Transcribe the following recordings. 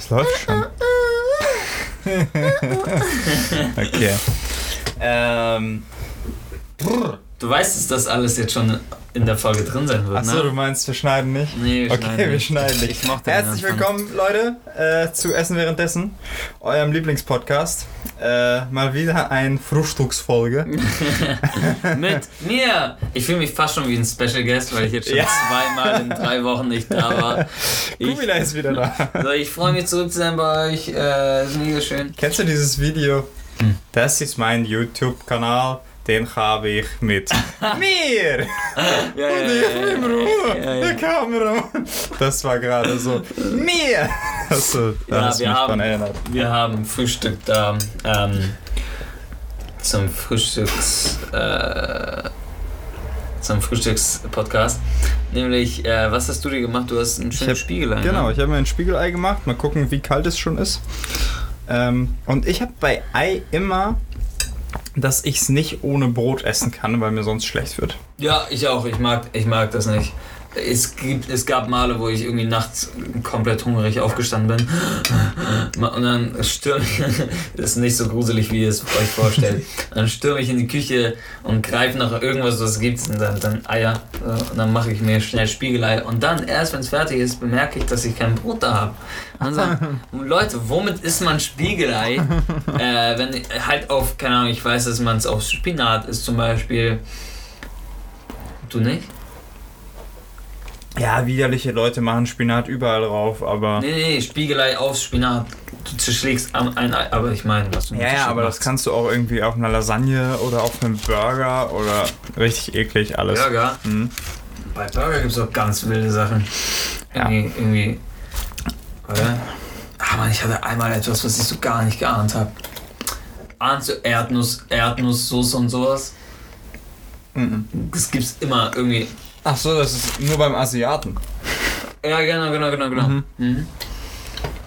Es läuft schon. okay. Ähm. Du weißt, dass das alles jetzt schon in der Folge drin sein wird, Achso, ne? du meinst, wir schneiden nicht? Nee, wir okay, schneiden wir nicht. schneiden nicht. Ich mochte den Herzlich willkommen, Leute, äh, zu Essen währenddessen, eurem Lieblingspodcast. Äh, mal wieder ein Frühstücksfolge. Mit mir! Ich fühle mich fast schon wie ein Special Guest, weil ich jetzt schon Ja. zweimal in drei Wochen nicht da war. Kumila ist wieder da. also ich freue mich zurück zu sein bei euch. Äh, ist mega schön. Kennst du dieses Video? Hm. Das ist mein YouTube-Kanal. Den habe ich mit mir Ja, und ich mit ja, ja. der Kameramann. Das war gerade so mir. Also, da Ja, hast du mich haben- erinnert. Wir haben Frühstück da ähm, zum Frühstücks äh, zum Frühstückspodcast. Nämlich, äh, was hast du dir gemacht? Du hast einen schönen hab- Spiegel. ein, Genau, Ne? ich habe mir ein Spiegelei gemacht. Mal gucken, wie kalt es schon ist. Ähm, und ich habe bei Ei immer, dass ich es nicht ohne Brot essen kann, weil mir sonst schlecht wird. Ja, ich auch. Ich mag, ich mag das nicht. Es, gibt, es gab Male, wo ich irgendwie nachts komplett hungrig aufgestanden bin. Und dann stürme ich, das ist nicht so gruselig, wie ihr es euch vorstellt. Dann stürme ich in die Küche und greife nach irgendwas, was es gibt, und dann, dann Eier. Und dann mache ich mir schnell Spiegelei. Und dann, erst wenn es fertig ist, bemerke ich, dass ich kein Brot da habe. Und dann sag, Leute, womit isst man Spiegelei? äh, wenn halt auf, keine Ahnung, ich weiß, dass man es auf Spinat isst zum Beispiel. Du nicht? Ja, widerliche Leute machen Spinat überall drauf, aber. Nee, nee, Spiegelei aufs Spinat. Du zerschlägst am- ein Ei, aber ich meine, was du Ja, ja, aber das machst. kannst du auch irgendwie auf einer Lasagne oder auf einem Burger oder richtig eklig alles. Burger. Mhm. Bei Burger gibt es auch ganz wilde Sachen. Ja. Irgendwie, irgendwie. Oder? Ah, Mann, ich hatte einmal etwas, was ich so gar nicht geahnt habe. Ahnst du Erdnuss, Erdnusssoße und sowas? Mhm. Das gibt's immer irgendwie. Ach so, das ist nur beim Asiaten. Ja, genau, genau, genau, genau. Mhm. Mhm.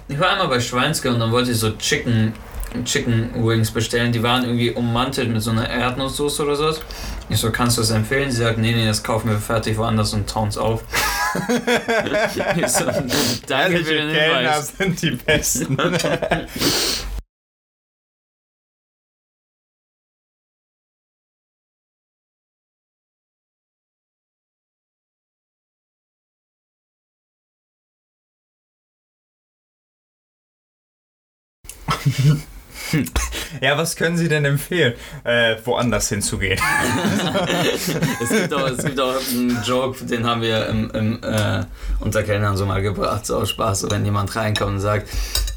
Ich war einmal bei Schweinske und dann wollte ich so Chicken, Chicken Wings bestellen. Die waren irgendwie ummantelt mit so einer Erdnusssoße oder sowas. Ich so, kannst du das empfehlen? Sie sagt, nee, nee, das kaufen wir fertig woanders und tauen's auf. ich so, danke für den Kellner Hinweis. sind die besten. ja, was können Sie denn empfehlen? Äh, woanders hinzugehen. Es gibt, auch, es gibt auch einen Joke, den haben wir im, im, äh, unter Kellnern so mal gebracht, so aus Spaß, wenn jemand reinkommt und sagt,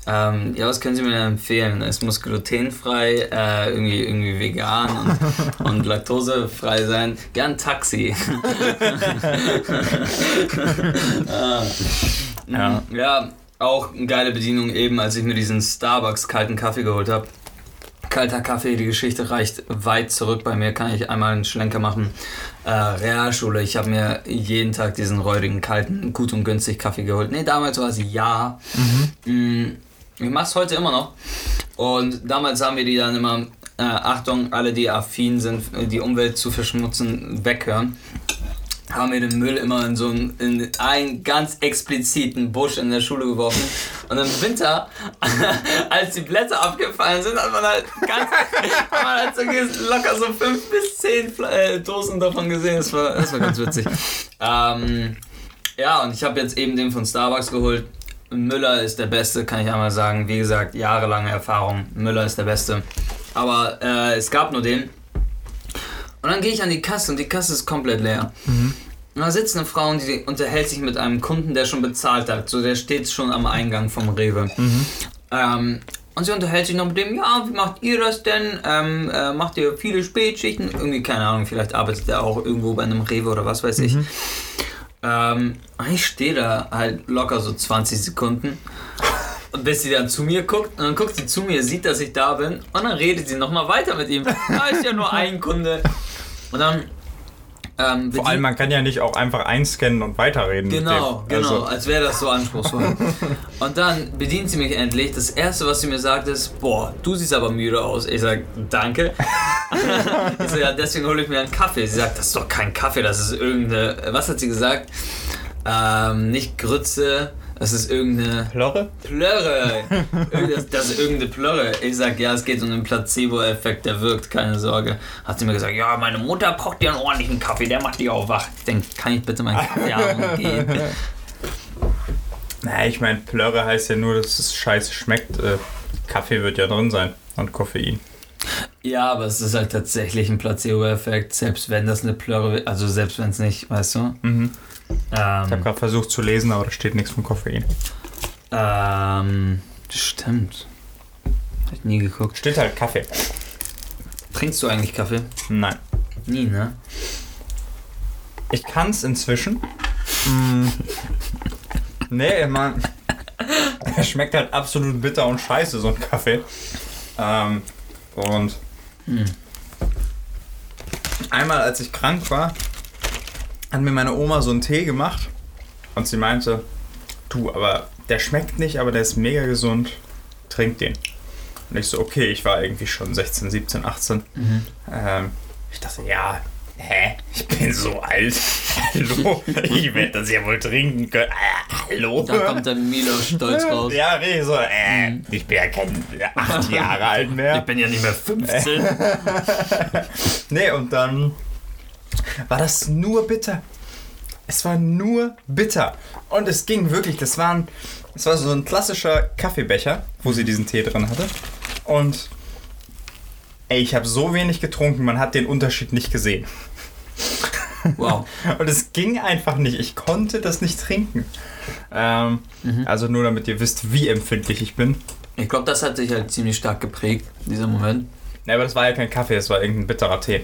ähm, ja, was können Sie mir denn empfehlen? Es muss glutenfrei, äh, irgendwie, irgendwie vegan und, und laktosefrei sein. Ja, ein Taxi. ah. Ja. ja, auch eine geile Bedienung eben, als ich mir diesen Starbucks kalten Kaffee geholt habe. Kalter Kaffee, die Geschichte reicht weit zurück. Bei mir kann ich einmal einen Schlenker machen. Äh, Realschule, ich habe mir jeden Tag diesen räudigen, kalten, gut und günstig Kaffee geholt. Nee, damals war es ja. Mm, Ich mache es heute immer noch. Und damals haben wir die dann immer, äh, Achtung, alle, die affin sind, die Umwelt zu verschmutzen, weghören. Haben wir den Müll immer in so einen, in einen ganz expliziten Busch in der Schule geworfen. Und im Winter, als die Blätter abgefallen sind, hat man halt ganz, hat man halt so locker so fünf bis zehn äh, Dosen davon gesehen. Das war, das war ganz witzig. Ähm, ja, und ich habe jetzt eben den von Starbucks geholt. Müller ist der Beste, kann ich einmal sagen. Wie gesagt, jahrelange Erfahrung. Müller ist der Beste. Aber äh, es gab nur den. Und dann gehe ich an die Kasse und die Kasse ist komplett leer. Und da sitzt eine Frau und die unterhält sich mit einem Kunden, der schon bezahlt hat. So, der steht schon am Eingang vom Rewe. Ähm, und sie unterhält sich noch mit dem, ja, wie macht ihr das denn? Ähm, äh, macht ihr viele Spätschichten? Irgendwie, keine Ahnung, vielleicht arbeitet er auch irgendwo bei einem Rewe oder was weiß ich. Ähm, und ich stehe da halt locker so 20 Sekunden. Und bis sie dann zu mir guckt, und dann guckt sie zu mir, sieht, dass ich da bin, und dann redet sie nochmal weiter mit ihm. Da ist ja nur ein Kunde. Und dann. Ähm, Vor allem, man kann ja nicht auch einfach einscannen und weiterreden. Genau, genau, Also, als wäre das so anspruchsvoll. und dann bedient sie mich endlich. Das erste, was sie mir sagt, ist: Boah, du siehst aber müde aus. Ich sag, danke. ich so, ja, deswegen hole ich mir einen Kaffee. Sie sagt, das ist doch kein Kaffee, das ist irgendeine. Was hat sie gesagt? Ähm, nicht Grütze, Das ist irgendeine Plörre? Plörre. das, ist irgendeine Plörre. Ich sag, ja, es geht um einen Placebo-Effekt, der wirkt, keine Sorge. Hat sie mir gesagt, ja, meine Mutter kocht dir einen ordentlichen Kaffee, der macht die auch wach. Ich denke, kann ich bitte meinen Kaffee haben gehen? Na, ich meine, Plörre heißt ja nur, dass es scheiße schmeckt. Äh, Kaffee wird ja drin sein und Koffein. Ja, aber es ist halt tatsächlich ein Placebo-Effekt, selbst wenn das eine Plörre, also selbst wenn es nicht, weißt du? Mhm. Ich habe Ähm, gerade versucht zu lesen, aber da steht nichts von Koffein. ähm, stimmt. Hab ich nie geguckt. Steht halt Kaffee. Trinkst du eigentlich Kaffee? Nein. Nie, ne? Ich kann es inzwischen. Mm. Nee, man. Er schmeckt halt absolut bitter und scheiße, so ein Kaffee. Ähm, und Hm. einmal, als ich krank war, hat mir meine Oma so einen Tee gemacht. Und sie meinte, du, aber der schmeckt nicht, aber der ist mega gesund. Trink den. Und ich so, okay, ich war irgendwie schon 16, 17, 18. Mhm. Ähm, ich dachte, ja, hä? Ich bin so alt. Hallo? Ich werde das ja wohl trinken können. Äh, hallo? Da kommt der Milo stolz raus. Ja, richtig so, äh, ich bin ja kein acht Jahre alt Ich mehr. bin ja nicht mehr 15. Nee, und dann war das nur bitter. Es war nur bitter. Und es ging wirklich, das waren, es war so ein klassischer Kaffeebecher, wo sie diesen Tee drin hatte. Und ey, ich habe so wenig getrunken, man hat den Unterschied nicht gesehen. Wow. Und es ging einfach nicht. Ich konnte das nicht trinken. Ähm, Also nur damit ihr wisst, wie empfindlich ich bin. Ich glaube, das hat sich halt ziemlich stark geprägt, dieser Moment. Ja, aber das war ja kein Kaffee, das war irgendein bitterer Tee.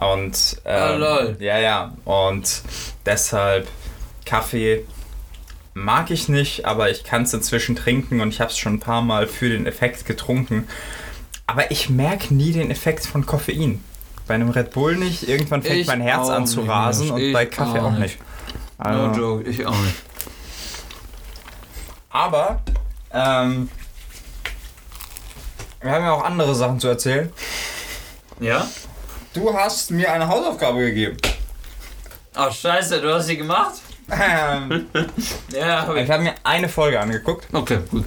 Und ähm, Ah, lol. ja, ja. Und deshalb Kaffee mag ich nicht, aber ich kann es inzwischen trinken und ich habe es schon ein paar Mal für den Effekt getrunken. Aber ich merke nie den Effekt von Koffein. Bei einem Red Bull nicht. Irgendwann fängt Ich mein Herz an zu nicht, rasen und bei Kaffee auch auch nicht. nicht. No Also, joke, ich auch nicht. aber ähm, wir haben ja auch andere Sachen zu erzählen. Ja? Du hast mir eine Hausaufgabe gegeben. Ach, scheiße, du hast sie gemacht? Ähm, Ja, hab ich ich. habe mir eine Folge angeguckt. Okay, gut.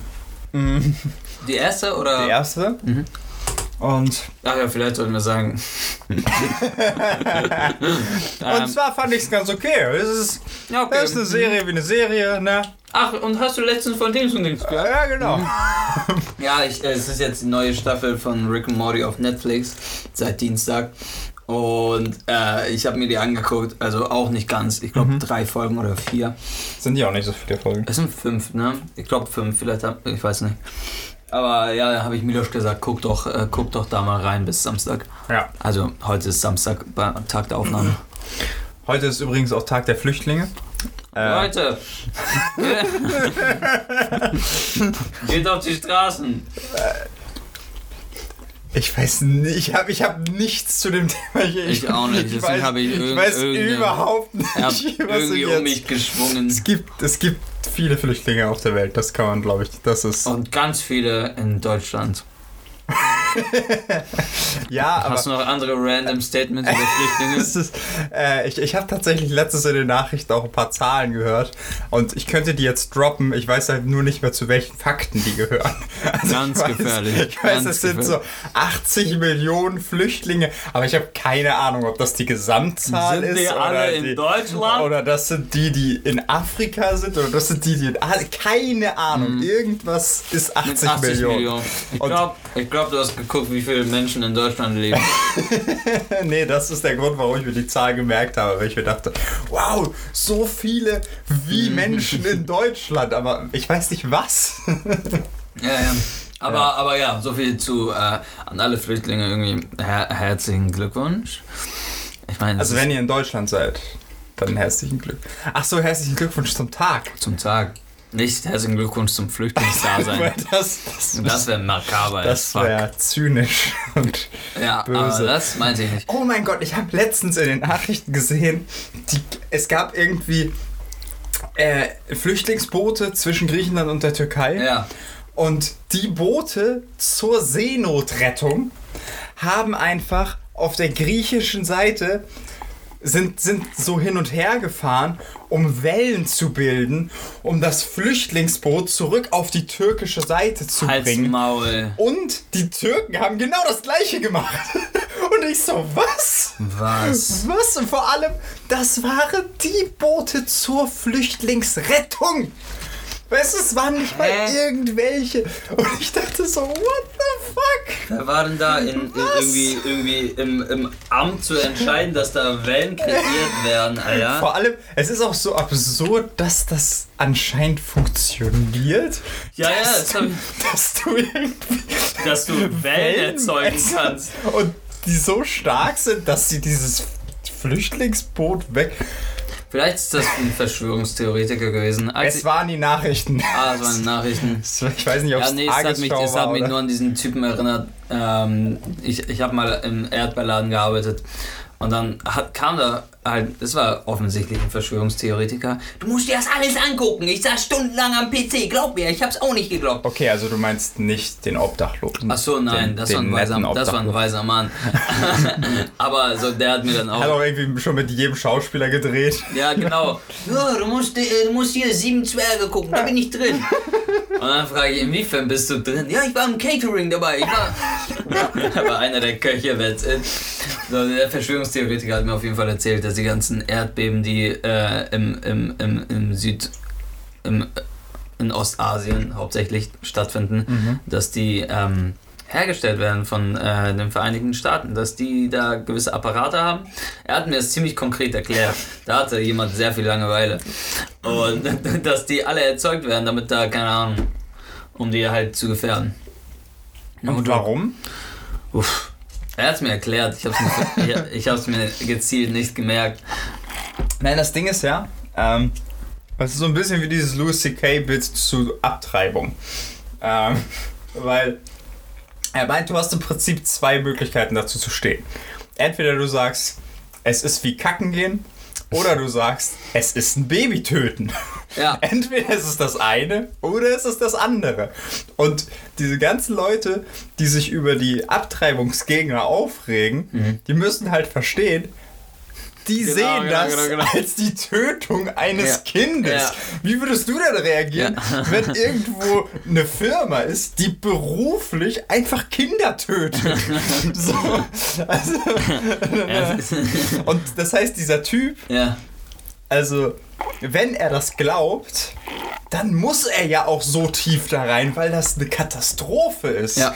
Die erste oder? Die erste. Und, Ach ja, vielleicht sollten wir sagen. und Ähm, zwar fand ich es ganz okay. Es ist, ja, okay. es ist eine Serie wie eine Serie, ne? Ach, und hast du letztens von Dings und Dings gehört? Ja, genau. Ja, ich, äh, es ist jetzt die neue Staffel von Rick and Morty auf Netflix seit Dienstag. Und äh, ich habe mir die angeguckt, also auch nicht ganz. Ich glaube drei Folgen oder vier. Sind ja auch nicht so viele Folgen. Es sind fünf, ne? Ich glaube fünf, vielleicht hab, ich weiß nicht. Aber ja, da habe ich Milosch gesagt, guck doch, äh, guck doch da mal rein bis Samstag. Ja. Also heute ist Samstag, Tag der Aufnahme. Heute ist übrigens auch Tag der Flüchtlinge. Leute! Geht auf die Straßen! ich weiß nicht, ich habe ich hab nichts zu dem Thema hier. Ich auch nicht, Ich deswegen weiß, ich ich weiß überhaupt nicht, was irgendwie um mich geschwungen. Es gibt, es gibt viele Flüchtlinge auf der Welt, das kann man, glaube ich, das ist... Und ganz viele in Deutschland. Ja, aber... Hast du noch andere random Statements über Flüchtlinge? Ist, äh, ich ich habe tatsächlich letztens in den Nachrichten auch ein paar Zahlen gehört und ich könnte die jetzt droppen. Ich weiß halt nur nicht mehr zu welchen Fakten die gehören. Also Ganz ich weiß, gefährlich, Ich weiß, es sind so 80 Millionen Flüchtlinge, aber ich habe keine Ahnung, ob das die Gesamtzahl Sind ist die oder alle in die, Deutschland? oder das sind die, die in Afrika sind oder das sind die, die in Asien. Keine Ahnung. Irgendwas ist 80, Mit 80 Millionen. Millionen. Ich glaube, glaub, du hast geguckt, wie viele Menschen in Deutschland leben. nee, das ist der Grund, warum ich mir die Zahl gemerkt habe, weil ich mir dachte, wow, so viele wie Menschen in Deutschland, aber ich weiß nicht was. Ja, ja. Aber ja, aber ja so viel zu äh, an alle Flüchtlinge irgendwie her herzlichen Glückwunsch. Ich meine, Also wenn ihr in Deutschland seid, dann herzlichen Glück. Ach so, herzlichen Glückwunsch zum Tag. zum Tag. Nicht herzlichen Glückwunsch zum Flüchtlingsdasein. das das, das wäre makaber. as das wäre zynisch und Ja, böse. das meinte ich nicht. Oh mein Gott, ich habe letztens in den Nachrichten gesehen, die, es gab irgendwie äh, Flüchtlingsboote zwischen Griechenland und der Türkei. Ja. Und die Boote zur Seenotrettung haben einfach auf der griechischen Seite sind, sind so hin und her gefahren, um Wellen zu bilden, um das Flüchtlingsboot zurück auf die türkische Seite zu Halt's bringen. Maul. Und die Türken haben genau das gleiche gemacht. Und ich so, was? Was? Was? Und vor allem, das waren die Boote zur Flüchtlingsrettung. Weißt du, es waren nicht mal Hä? irgendwelche. Und ich dachte so, what fuck? Wer war denn da in, in irgendwie, irgendwie im, im Amt zu entscheiden, dass da Wellen kreiert werden, Alter? Vor allem, es ist auch so absurd, dass das anscheinend funktioniert. Ja, ja, dass, das hab du, dass du irgendwie Dass du Wellen erzeugen kannst. Und die so stark sind, dass sie dieses Flüchtlingsboot weg. Vielleicht ist das ein Verschwörungstheoretiker gewesen. Als Es ich, waren die Nachrichten. ah, das waren Nachrichten. Ich weiß nicht, ob Ja, es nee, es hat mich, Tagesschau es war hat mich oder- nur an diesen Typen erinnert. Ähm, ich ich habe mal im Erdbeerladen gearbeitet und dann hat, kam da das war offensichtlich ein Verschwörungstheoretiker. Du musst dir das alles angucken. Ich saß stundenlang am PC. Glaub mir, ich hab's auch nicht geglaubt. Okay, also du meinst nicht den Obdachlosen. Ach so, nein, den, das, den war ein weiser, das war ein weiser Mann. Aber so, der hat mir dann auch. Hat auch irgendwie schon mit jedem Schauspieler gedreht. Ja, genau. Ja, du musst, du musst hier sieben Zwerge gucken, da bin ich drin. Und dann frage ich, inwiefern bist du drin? Ja, ich war im Catering dabei. Ich war, war einer der Köche. So, der Verschwörungstheoretiker hat mir auf jeden Fall erzählt, dass die ganzen Erdbeben, die äh, im, im, im, im Süd... Im, in Ostasien hauptsächlich stattfinden, dass die ähm, hergestellt werden von äh, den Vereinigten Staaten, dass die da gewisse Apparate haben. Er hat mir das ziemlich konkret erklärt. Da hatte jemand sehr viel Langeweile. Und dass die alle erzeugt werden, damit da, keine Ahnung, um die halt zu gefährden. Und warum? Uff. Er hat es mir erklärt, ich habe es mir, mir gezielt nicht gemerkt. Nein, das Ding ist ja, ähm, das ist so ein bisschen wie dieses Louis C.K.-Bit zu Abtreibung. Ähm, weil er meint, du hast im Prinzip zwei Möglichkeiten dazu zu stehen. Entweder du sagst, es ist wie Kacken gehen, oder du sagst, es ist ein Baby töten. Ja. Entweder ist es das eine oder es ist das andere. Und diese ganzen Leute, die sich über die Abtreibungsgegner aufregen, die müssen halt verstehen, die Genau, sehen genau, das genau, genau. als die Tötung eines Ja. Kindes. Ja. Wie würdest du denn reagieren, wenn irgendwo eine Firma ist, die beruflich einfach Kinder tötet? so, also, Ja, und das heißt, dieser Typ, ja. also, wenn er das glaubt, dann muss er ja auch so tief da rein, weil das eine Katastrophe ist. Ja.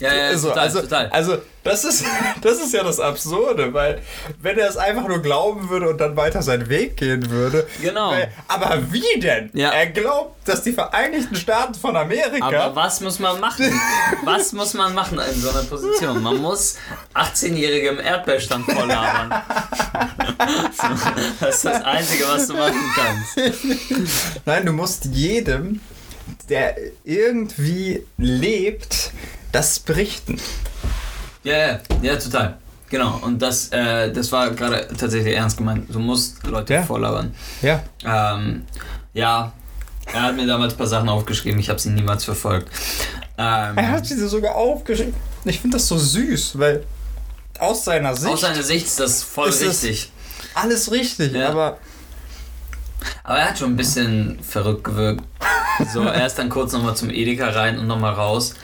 Ja, ja, also, total, also, total. also das, ist, das ist ja das Absurde, weil wenn er es einfach nur glauben würde und dann weiter seinen Weg gehen würde. Genau. Weil, aber wie denn? Ja. Er glaubt, dass die Vereinigten Staaten von Amerika. Aber was muss man machen? Was muss man machen in so einer Position? Man muss 18-Jährige im Erdbeerstand volllabern. So, das ist das Einzige, was du machen kannst. Nein, du musst jedem, der irgendwie lebt, das berichten. Ja, ja, ja, total. Genau, und das, äh, das war gerade tatsächlich ernst gemeint. Du musst Leute Ja. volllabern. Ja. Ähm, ja, er hat mir damals ein paar Sachen aufgeschrieben, ich habe sie niemals verfolgt. Ähm, Er hat sie sogar aufgeschrieben. Ich finde das so süß, weil aus seiner Sicht aus seiner Sicht ist das voll Ist richtig. alles richtig, Ja. aber Aber er hat schon ein bisschen verrückt gewirkt. So, er ist dann kurz nochmal zum Edeka rein und nochmal raus.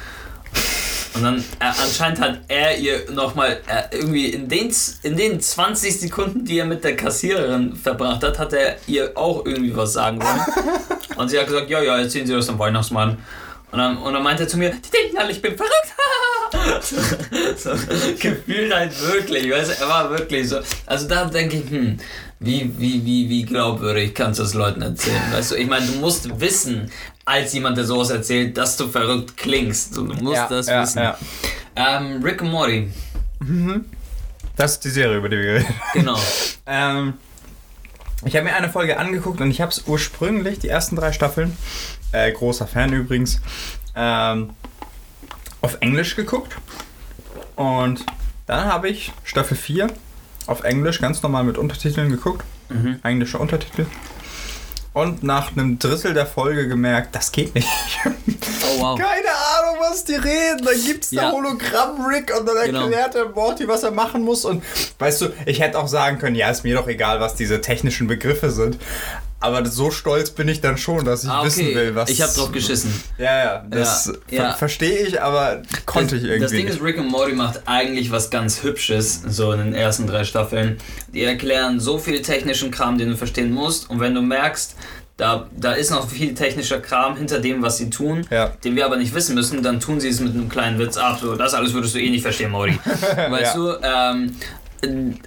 Und dann, äh, anscheinend hat er ihr nochmal, äh, irgendwie in den, in den 20 Sekunden, die er mit der Kassiererin verbracht hat, hat er ihr auch irgendwie was sagen wollen. Und sie hat gesagt, ja, ja, erzählen Sie das dem Weihnachtsmann. Und dann, und dann meinte er zu mir, die denken alle, ich bin verrückt. so, gefühlt halt wirklich, weißt du, er war wirklich so. Also da denke ich, hm, wie, wie, wie, wie glaubwürdig kannst du das Leuten erzählen? Weißt du, ich meine, du musst wissen, als jemand, der sowas erzählt, dass du verrückt klingst. Du musst ja, das ja, wissen. Ja. Ähm, Rick and Morty, Das ist die Serie, über die wir reden. genau. Ähm, ich habe mir eine Folge angeguckt und ich habe es ursprünglich, die ersten drei Staffeln, äh, großer Fan übrigens, ähm, auf Englisch geguckt. Und dann habe ich Staffel 4 auf Englisch ganz normal mit Untertiteln geguckt. Mhm. Englische Untertitel. Und nach einem Drittel der Folge gemerkt, das geht nicht. Oh wow. Keine Ahnung, was die reden. Dann gibt's da Ja. Hologramm-Rick und dann Genau. erklärt der Morty, was er machen muss. Und weißt du, ich hätte auch sagen können, ja, ist mir doch egal, was diese technischen Begriffe sind. Aber so stolz bin ich dann schon, dass ich Ah, wissen okay. will, was. ich habe drauf geschissen. Ja, ja, das Ja, ver ja. verstehe ich, aber konnte das, ich irgendwie Das Ding nicht. ist, Rick und Morty macht eigentlich was ganz Hübsches, so in den ersten drei Staffeln. Die erklären so viel technischen Kram, den du verstehen musst. Und wenn du merkst, da, da ist noch viel technischer Kram hinter dem, was sie tun, Ja. den wir aber nicht wissen müssen, dann tun sie es mit einem kleinen Witz ab. So, das alles würdest du eh nicht verstehen, Morty. Weißt Ja. du? Ähm,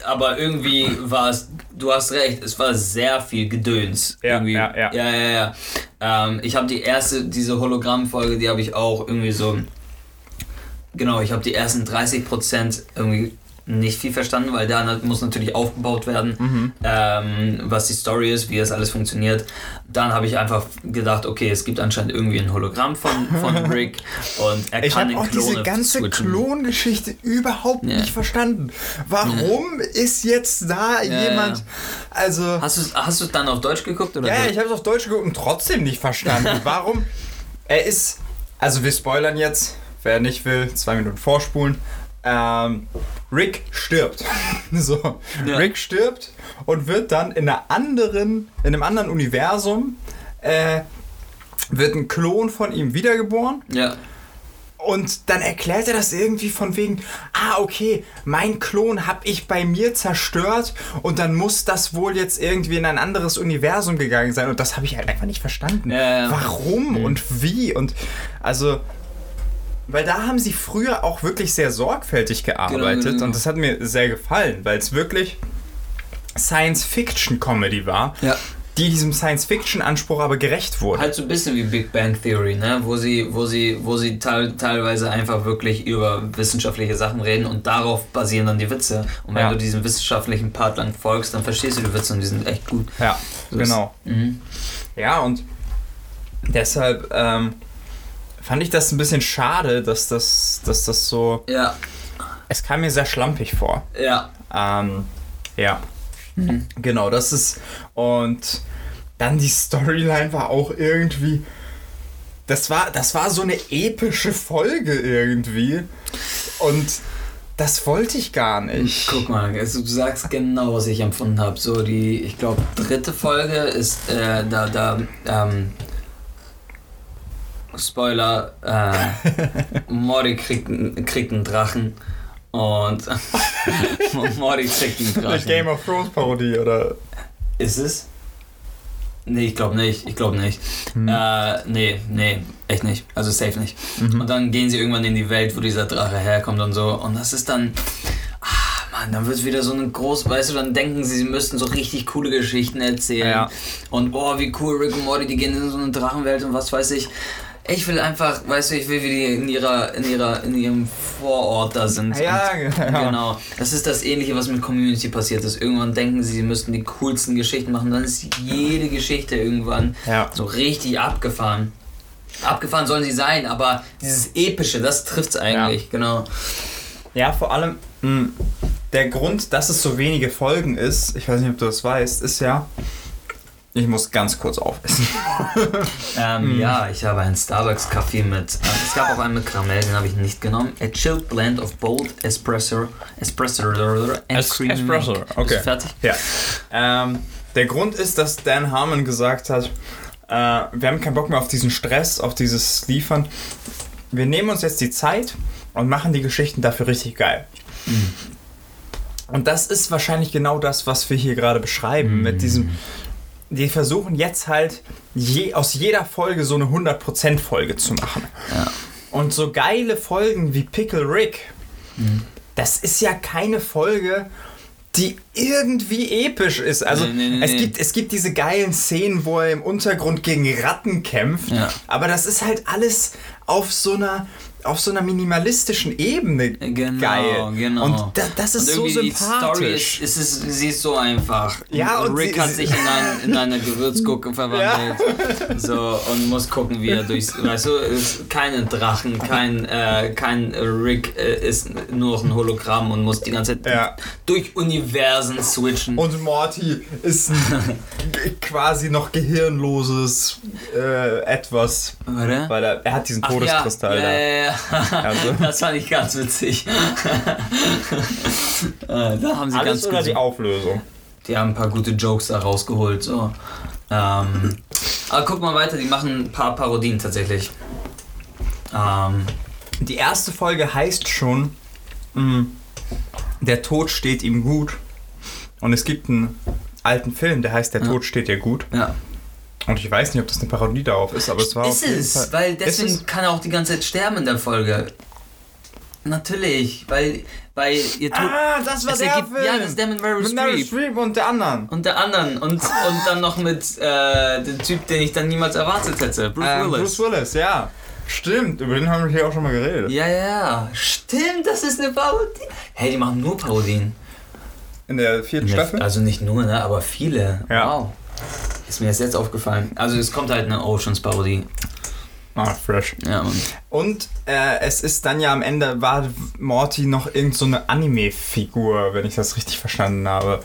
aber irgendwie war es, du hast recht, es war sehr viel Gedöns. Ja, irgendwie. ja, ja. ja, ja, ja. Ähm, ich habe die erste, diese Hologrammfolge, die habe ich auch irgendwie so. Genau, ich habe die ersten 30% irgendwie nicht viel verstanden, weil da muss natürlich aufgebaut werden, Mhm. ähm, was die Story ist, wie das alles funktioniert. Dann habe ich einfach gedacht, okay, es gibt anscheinend irgendwie ein Hologramm von, von Rick und er Ich kann habe in auch Klone diese ganze switchen. Klongeschichte überhaupt Ja. nicht verstanden. Warum ist jetzt da Ja, jemand? ja. Also. Hast du hast du es dann auf Deutsch geguckt oder? Ja, ich habe es auf Deutsch geguckt und trotzdem nicht verstanden. Warum? Er ist. Also, wir spoilern jetzt. Wer nicht will, zwei Minuten vorspulen. Ähm, Rick stirbt. so. Ja. Rick stirbt und wird dann in einer anderen, in einem anderen Universum, äh, wird ein Klon von ihm wiedergeboren. ja. Und dann erklärt er das irgendwie von wegen, ah, okay, mein Klon habe ich bei mir zerstört und dann muss das wohl jetzt irgendwie in ein anderes Universum gegangen sein. Und das habe ich halt einfach nicht verstanden. Ja, ja. Warum und wie? Und also, weil da haben sie früher auch wirklich sehr sorgfältig gearbeitet Genau, genau. und das hat mir sehr gefallen, weil es wirklich Science-Fiction-Comedy war, Ja. die diesem Science-Fiction-Anspruch aber gerecht wurde. Halt so ein bisschen wie Big Bang Theory, ne? Wo sie, wo sie, wo sie teil, teilweise einfach wirklich über wissenschaftliche Sachen reden und darauf basieren dann die Witze. Und wenn Ja. du diesem wissenschaftlichen Part lang folgst, dann verstehst du die Witze und die sind echt gut. ja, So ist- genau. Mhm. Ja, und deshalb ähm, fand ich das ein bisschen schade, dass das, dass das so. Ja, Es kam mir sehr schlampig vor. ja. Ähm, ja. Mhm. Genau, das ist. Und dann die Storyline war auch irgendwie. Das war, das war so eine epische Folge irgendwie. Und das wollte ich gar nicht. Guck mal, also du sagst genau, was ich empfunden habe. So die, ich glaube, dritte Folge ist äh, da, da, ähm, Spoiler, äh, Morty kriegt, kriegt einen Drachen und Morty kriegt einen Eine Drachen. Game of Thrones Parodie, oder? Ist es? Nee, ich glaube nicht. Ich glaube nicht. Hm. Äh, nee, nee, echt nicht. Also safe nicht. Mhm. Und dann gehen sie irgendwann in die Welt, wo dieser Drache herkommt und so. Und das ist dann. Ah, Mann, dann wird wieder so eine groß, weißt du, dann denken sie, sie müssten so richtig coole Geschichten erzählen. Ja. Und boah, wie cool Rick und Morty, die gehen in so eine Drachenwelt und was weiß ich. Ich will einfach, weißt du, ich will, wie die in ihrer, in ihrer, in ihrem Vorort da sind. Ja, genau. genau. Das ist das Ähnliche, was mit Community passiert ist. Irgendwann denken sie, sie müssten die coolsten Geschichten machen. Dann ist jede Geschichte irgendwann Ja. so richtig abgefahren. Abgefahren sollen sie sein, aber dieses Epische, das trifft's eigentlich, genau. Ja, vor allem mh, der Grund, dass es so wenige Folgen ist, ich weiß nicht, ob du das weißt, ist ja, ich muss ganz kurz aufessen. Ähm, Hm. Ja, ich habe einen Starbucks-Kaffee mit. Äh, es gab auch einen mit Karamell, den habe ich nicht genommen. A chilled blend of bold espresso, espresso and Es- cream. Espresso, milk. okay. Fertig? Ja. Ähm, der Grund ist, dass Dan Harmon gesagt hat, äh, wir haben keinen Bock mehr auf diesen Stress, auf dieses Liefern. Wir nehmen uns jetzt die Zeit und machen die Geschichten dafür richtig geil. Und das ist wahrscheinlich genau das, was wir hier gerade beschreiben, mit diesem. Die versuchen jetzt halt je, aus jeder Folge so eine 100% Folge zu machen. Ja. Und so geile Folgen wie Pickle Rick, Mhm. das ist ja keine Folge, die irgendwie episch ist. Also Nee, nee, nee, es, nee. Gibt, es gibt diese geilen Szenen, wo er im Untergrund gegen Ratten kämpft, Ja. aber das ist halt alles auf so einer auf so einer minimalistischen Ebene Genau, geil. genau. Und da, das ist Und so irgendwie die Story sympathisch. ist, ist, ist, sie ist so einfach. Ja, und Rick sie- hat sich in, ein, in eine Gewürzgurke verwandelt. So, und muss gucken, wie er durchs. Weißt du, ist keine Drachen, kein, äh, kein Rick äh, ist nur noch ein Hologramm und muss die ganze Zeit Ja. durch Universen switchen. Und Morty ist ein quasi noch gehirnloses äh, etwas, Warte. weil er, er hat diesen Ach, Todeskristall ja, da. Ja. Also- Das fand ich ganz witzig. äh, da haben sie Alles ganz oder gut. die Auflösung? Die haben ein paar gute Jokes da rausgeholt. So. Ähm, aber guck mal weiter, die machen ein paar Parodien tatsächlich. Ähm, Die erste Folge heißt schon, mh, der Tod steht ihm gut. Und es gibt einen alten Film, der heißt Der Ja. Tod steht dir gut. ja. Und ich weiß nicht, ob das eine Parodie darauf ist, aber es war Ist es, Fall. weil deswegen es? kann er auch die ganze Zeit sterben in der Folge. Natürlich, weil, weil ihr Tod. Ah, das war der ergibt- Film. ja, das ist der mit Meryl Streep. Streep und der anderen. Und der anderen. Und, und dann noch mit äh, dem Typ, den ich dann niemals erwartet hätte. Bruce Ähm, Willis. Bruce Willis, ja. Stimmt, über den haben wir hier auch schon mal geredet. Ja, ja, ja. Stimmt, das ist eine Parodie. Hey, die machen nur Parodien. In der vierten Staffel? Also nicht nur, ne, aber viele. Ja. Wow. Ist mir erst jetzt aufgefallen. Also es kommt halt eine Oceans-Parodie. Ah, fresh. Ja, und Und äh, es ist dann ja am Ende, war Morty noch irgend so eine Anime-Figur, wenn ich das richtig verstanden habe.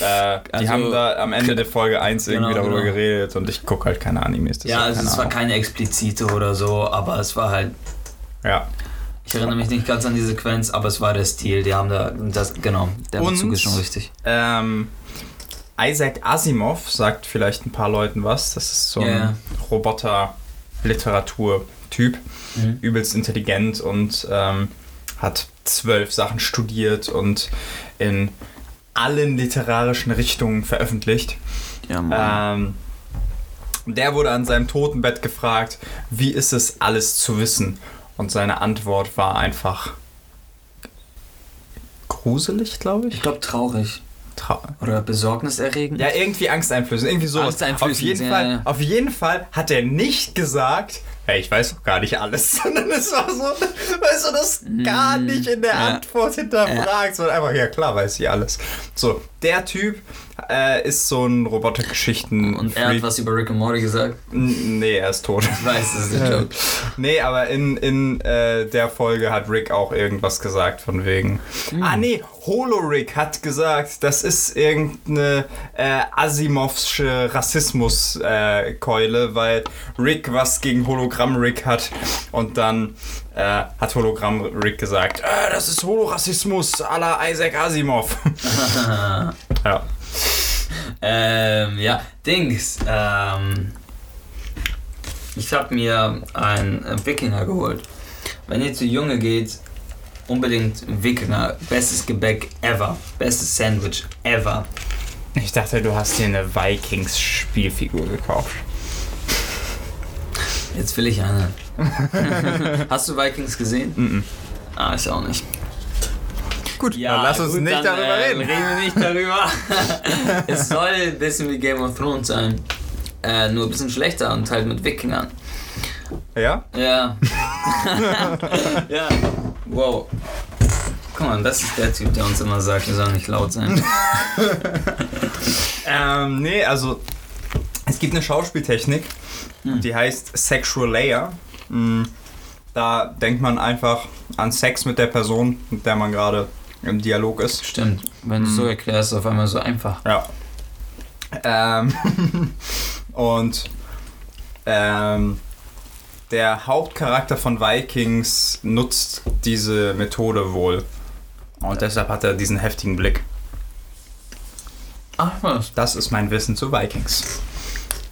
Äh, die Also, haben da am Ende der Folge 1 irgendwie Genau, darüber genau. geredet und ich gucke halt keine Animes. ja, also keine es war Ahnung. keine explizite oder so, aber es war halt. Ja. Ich erinnere mich nicht ganz an die Sequenz, aber es war der Stil. Die haben da. Das, genau, der Und- Bezug ist schon richtig. Ähm, Isaac Asimov sagt vielleicht ein paar Leuten was. Das ist so ein Ja. Roboter-Literatur-Typ. Mhm. Übelst intelligent und ähm, hat zwölf Sachen studiert und in allen literarischen Richtungen veröffentlicht. Ja, Ähm, der wurde an seinem Totenbett gefragt, wie ist es alles zu wissen? Und seine Antwort war einfach gruselig, glaube ich. ich glaube traurig. Oder besorgniserregend. ja, irgendwie angsteinflößend, irgendwie sowas. Angsteinflößend, auf jeden ja, Fall, ja. auf jeden Fall hat er nicht gesagt, hey, ich weiß doch gar nicht alles, sondern es war so, weißt du, das gar nicht in der ja. Antwort hinterfragt, sondern einfach, ja klar, weiß ich alles. So, der Typ äh, ist so ein Robotergeschichten. Und er hat was über Rick und Morty gesagt. N- Nee, er ist tot. Ich weiß, das ist der Joke. Nee, aber in, in äh, der Folge hat Rick auch irgendwas gesagt von wegen. Hm. Ah nee, Holo-Rick hat gesagt, das ist irgendeine äh, Asimovsche Rassismus-Keule, weil Rick was gegen Hologramm-Rick hat und dann äh, hat Hologramm-Rick gesagt, äh, das ist Holorassismus à la Isaac Asimov. ja. Ähm, ja, Dings. Ähm, ich habe mir einen äh, Wikinger geholt. Wenn ihr zu Junge geht, unbedingt Wikinger. Bestes Gebäck ever. Bestes Sandwich ever. Ich dachte, du hast dir eine Vikings-Spielfigur gekauft. Jetzt will ich eine. Hast du Vikings gesehen? Mhm. Ah, ich auch nicht. Gut, dann lass uns gut, nicht dann, darüber äh, reden. Reden wir nicht darüber. es soll ein bisschen wie Game of Thrones sein. Äh, nur ein bisschen schlechter und halt mit Wikingern. Ja? Ja. ja. Wow. Guck mal, das ist der Typ, der uns immer sagt, wir sollen nicht laut sein. Ähm, nee, also es gibt eine Schauspieltechnik, die heißt Sexual Layer. Mm, Da denkt man einfach an Sex mit der Person, mit der man gerade im Dialog ist. Stimmt. Wenn du es so erklärst, ist es auf einmal so einfach. Ja. Ähm, und ähm, der Hauptcharakter von Vikings nutzt diese Methode wohl. Und deshalb hat er diesen heftigen Blick. Ach was. Das ist mein Wissen zu Vikings.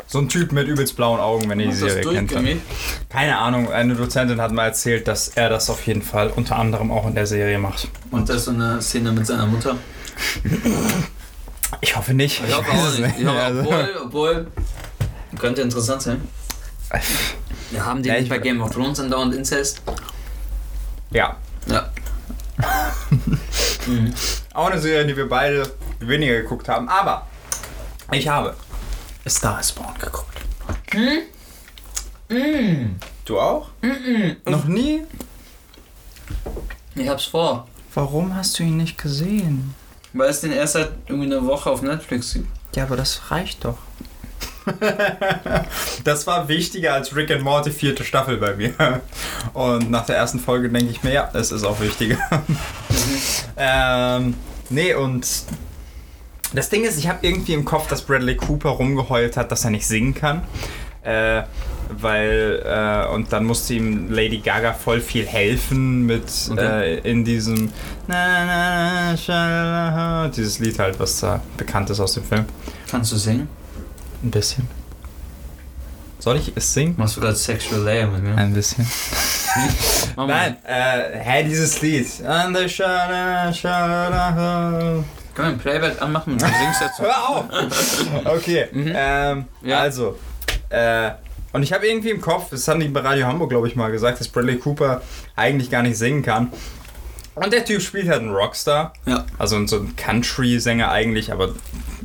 So ein Typ mit übelst blauen Augen, wenn ihr die Serie kennt. Keine Ahnung, eine Dozentin hat mal erzählt, dass er das auf jeden Fall unter anderem auch in der Serie macht. Und das ist so eine Szene mit seiner Mutter. Ich hoffe nicht. Ich hoffe auch nicht. Ich hoffe, Also- obwohl, obwohl. Könnte interessant sein. Wir haben die Ja, nicht ich- bei Game of Thrones andauernd Incest? Ja. Ja. Auch eine Serie, die wir beide weniger geguckt haben. Aber ich habe Star is Born geguckt. Du auch? Noch nie? Ich hab's vor. Warum hast du ihn nicht gesehen? Weil es den erst seit irgendwie eine Woche auf Netflix gibt. Ja, aber das reicht doch. das war wichtiger als Rick and Morty vierte Staffel bei mir. Und nach der ersten Folge denke ich mir, ja, es ist auch wichtiger. ähm, nee, und das Ding ist, ich habe irgendwie im Kopf, dass Bradley Cooper rumgeheult hat, dass er nicht singen kann. Äh, weil äh, und dann musste ihm Lady Gaga voll viel helfen mit Okay. äh, in diesem na, na, na, dieses Lied halt, was da bekannt ist aus dem Film. Kannst du singen? Ein bisschen. Soll ich es singen? Machst du gerade Sexual Layer mit mir? Ein bisschen. Nein, äh, hä, dieses Lied. And the shalala, shalala. Können wir ein Playback anmachen und du singst dazu? Hör auf! Okay, ähm, Ja. also, äh, und ich habe irgendwie im Kopf, das haben die bei Radio Hamburg, glaube ich, mal gesagt, dass Bradley Cooper eigentlich gar nicht singen kann. Und der Typ spielt halt einen Rockstar. Ja. Also so ein Country-Sänger eigentlich, aber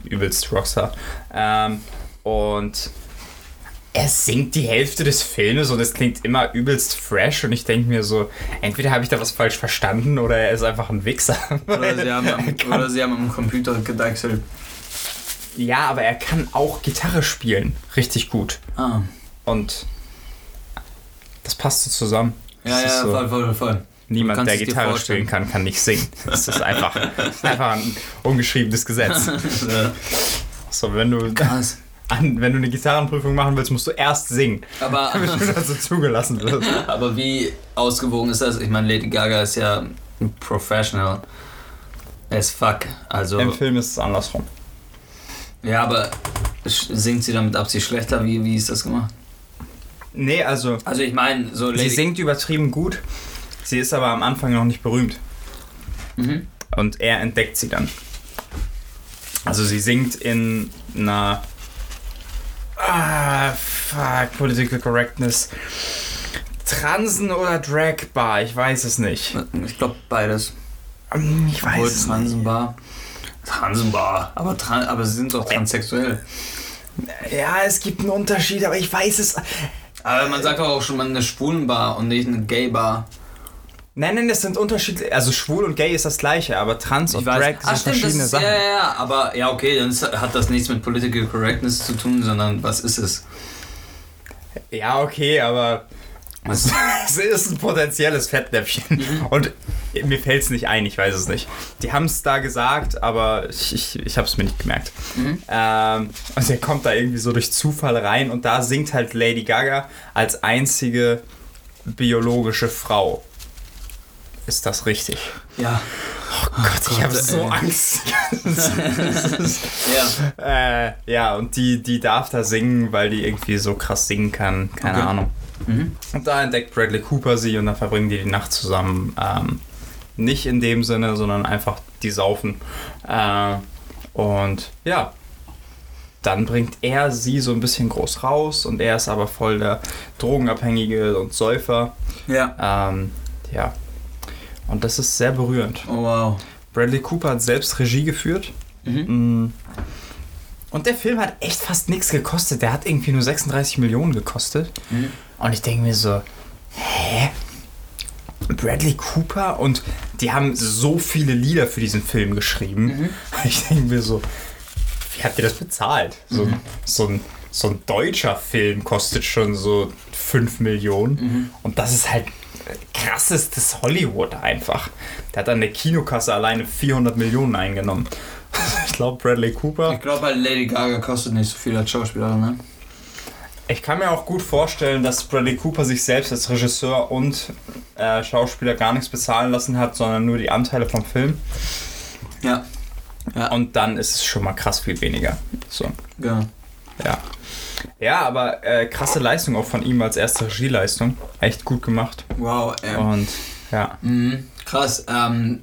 übelst Rockstar. Ähm, und er singt die Hälfte des Filmes und es klingt immer übelst fresh und ich denke mir so, entweder habe ich da was falsch verstanden oder er ist einfach ein Wichser. Oder sie, haben am, oder sie haben am Computer gedeichselt. ja, aber er kann auch Gitarre spielen. Richtig gut. Ah. Und das passt so zusammen. Ja, Das ja, so, voll, voll, voll. Niemand, der Gitarre spielen kann, kann nicht singen. Das ist einfach, einfach ein ungeschriebenes Gesetz. Ja. So, wenn du, Krass. An, wenn du eine Gitarrenprüfung machen willst, musst du erst singen, Aber, damit du dazu zugelassen wirst. aber wie ausgewogen ist das? Ich meine, Lady Gaga ist ja ein Professional as fuck. Also, Im Film ist es andersrum. ja, aber singt sie damit Absicht schlechter? Wie, wie ist das gemacht? Nee, also Also, ich meine, so sie Lady singt übertrieben gut. Sie ist aber am Anfang noch nicht berühmt. Mhm. Und er entdeckt sie dann. Also sie singt in einer ah, fuck, Political Correctness. Transen oder Drag Bar, ich weiß es nicht. Ich glaube beides. Ähm, Ich Obwohl weiß es nicht. Transenbar. Transenbar. Aber, tran aber sie sind doch transsexuell. Ja, es gibt einen Unterschied, aber ich weiß es. Aber man sagt doch auch schon mal eine Schwulenbar und nicht eine Gaybar. Nein, nein, das sind Unterschiede. Also schwul und gay ist das gleiche, aber trans und Drag Ah, sind stimmt, das verschiedene ist, Sachen. Ja, ja, ja, aber ja, okay, dann ist, hat das nichts mit Political Correctness zu tun, sondern was ist es? Ja, okay, aber Was? es ist ein potenzielles Fettnäpfchen. Und mir fällt es nicht ein, ich weiß es nicht. Die haben es da gesagt, aber ich, ich, ich habe es mir nicht gemerkt. Ähm, und er kommt da irgendwie so durch Zufall rein und da singt halt Lady Gaga als einzige biologische Frau. Ist das richtig? Ja. Oh Gott, ich habe so. Angst. Ja. äh, ja, und die, die darf da singen, weil die irgendwie so krass singen kann. Keine Okay. Ahnung. Mhm. Und da entdeckt Bradley Cooper sie und dann verbringen die die Nacht zusammen. Ähm, nicht in dem Sinne, sondern einfach die saufen. Äh, und ja, dann bringt er sie so ein bisschen groß raus und er ist aber voll der Drogenabhängige und Säufer. Ja. Ähm, ja. Und das ist sehr berührend. Oh wow. Bradley Cooper hat selbst Regie geführt. Mhm. Mm. Und der Film hat echt fast nichts gekostet. Der hat irgendwie nur 36 Millionen gekostet. Mhm. Und ich denke mir so, hä? Bradley Cooper? Und die haben so viele Lieder für diesen Film geschrieben. Mhm. Ich denke mir so, wie habt ihr das bezahlt? So, Mhm. so, ein, so ein deutscher Film kostet schon so 5 Millionen. Mhm. Und das ist halt krassestes Hollywood einfach. Der hat an der Kinokasse alleine 400 Millionen eingenommen. Ich glaube, Bradley Cooper. Ich glaube, Lady Gaga kostet nicht so viel als Schauspielerin, ne? Ich kann mir auch gut vorstellen, dass Bradley Cooper sich selbst als Regisseur und äh, Schauspieler gar nichts bezahlen lassen hat, sondern nur die Anteile vom Film. Ja. Ja. Und dann ist es schon mal krass viel weniger. So, Genau. ja. Ja, aber äh, krasse Leistung auch von ihm als erste Regieleistung. Echt gut gemacht. Wow, ey. Und ja. Mhm. Krass. Ähm,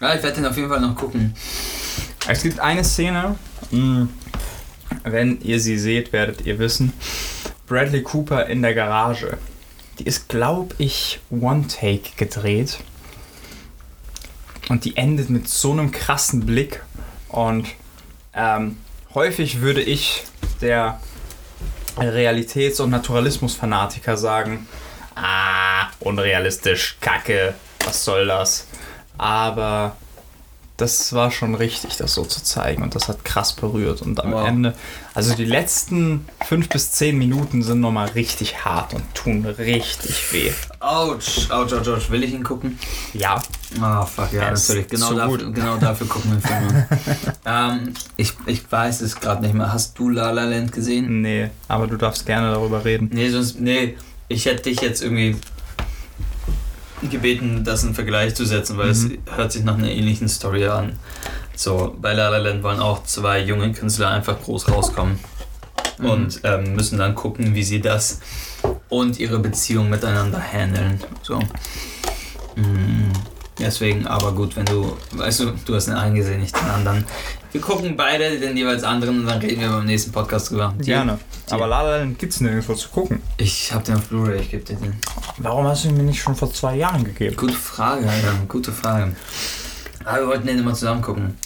ja, ich werde den auf jeden Fall noch gucken. Es gibt eine Szene, mh, wenn ihr sie seht, werdet ihr wissen. Bradley Cooper in der Garage. Die ist, glaube ich, One-Take gedreht. Und die endet mit so einem krassen Blick. Und ähm, häufig würde ich, der Realitäts- und Naturalismus-Fanatiker, sagen: Ah, unrealistisch, Kacke, was soll das? Aber das war schon richtig, das so zu zeigen und das hat krass berührt. Und am Wow. Ende, also die letzten fünf bis zehn Minuten sind nochmal richtig hart und tun richtig weh. Autsch, ouch, ouch, ouch. Will ich ihn gucken? Ja, Ah, fuck, ja, ist natürlich. Genau, so dafür, gut. genau dafür gucken wir den Film an. ähm, ich, ich weiß es gerade nicht mehr. Hast du La La Land gesehen? nee, aber du darfst gerne darüber reden. Nee, sonst, nee, ich hätte dich jetzt irgendwie gebeten, das in Vergleich zu setzen, weil es hört sich nach einer ähnlichen Story an. So, bei La La Land wollen auch zwei junge Künstler einfach groß rauskommen und ähm, müssen dann gucken, wie sie das und ihre Beziehung miteinander handeln. So. Mm, Deswegen, aber gut, wenn du, weißt du, du hast den einen gesehen, nicht den anderen. Wir gucken beide den jeweils anderen und dann reden wir beim nächsten Podcast drüber. Gerne. Aber La La Land gibt's nirgendwo zu gucken. Ich hab den auf Blu-ray, ich geb dir den. Warum hast du ihn mir nicht schon vor zwei Jahren gegeben? Gute Frage, Alter, gute Frage. Aber wir wollten den immer zusammen gucken.